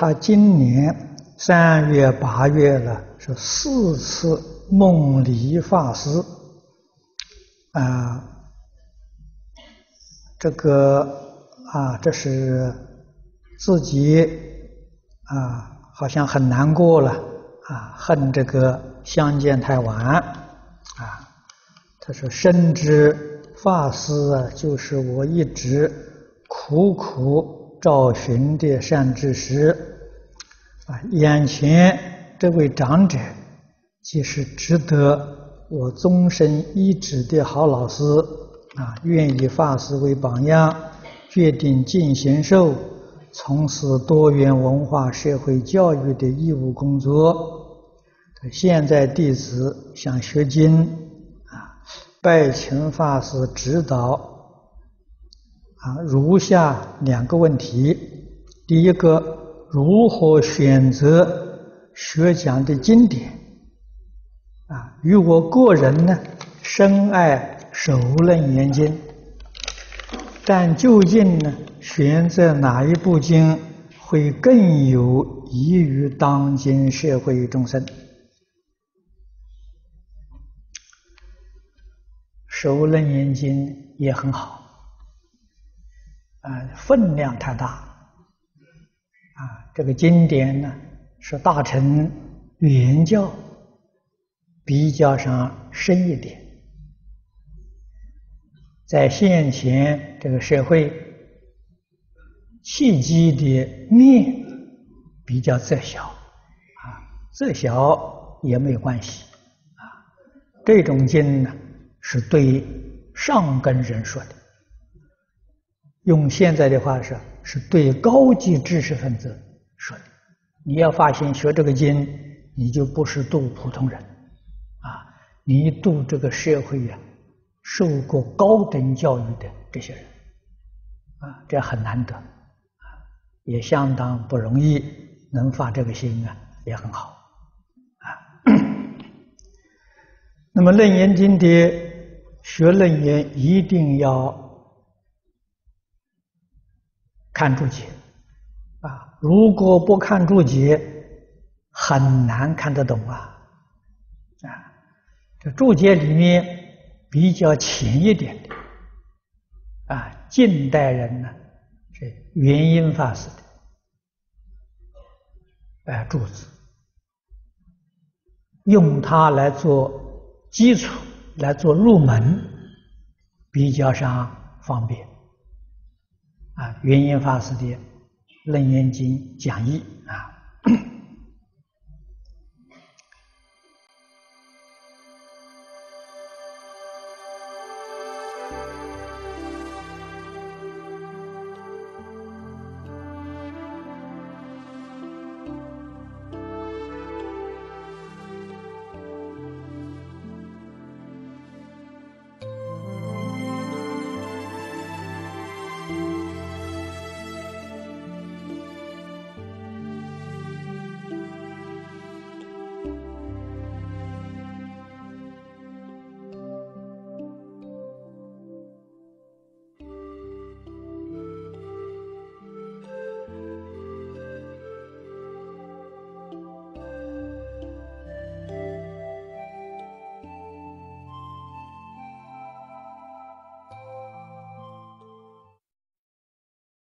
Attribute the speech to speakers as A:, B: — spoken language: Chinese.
A: 他今年三月、八月呢，是四次梦理法师啊，这个啊，这是自己啊，好像很难过了啊，恨这个相见太晚啊。他说：“深知法师啊，就是我一直苦苦找寻的善知识。”啊，眼前这位长者，即是值得我终身依止的好老师啊！愿以法师为榜样，决定尽贤寿，从事多元文化社会教育的义务工作。现在弟子想学经啊，拜请法师指导啊。如下两个问题：第一个。如何选择学讲的经典？啊，与我个人呢，深爱《首楞严经》，但究竟呢，选择哪一部经会更有益于当今社会众生？《首楞严经》也很好，啊，分量太大。啊，这个经典呢，是大乘原教比较上深一点，在现前这个社会，契机的面比较窄小，啊，窄小也没有关系，啊，这种经呢，是对上根人说的，用现在的话说。是对高级知识分子说的。你要发现学这个经，你就不是度普通人，啊，你度这个社会呀，受过高等教育的这些人，啊，这很难得，啊，也相当不容易，能发这个心啊，也很好，啊。那么《楞严经》的学楞严一定要。看注解，啊，如果不看注解，很难看得懂啊，啊，这注解里面比较浅一点的，啊，近代人呢是元音法师的，啊，注子，用它来做基础，来做入门，比较上方便。啊，元音法师的《楞严经》讲义啊。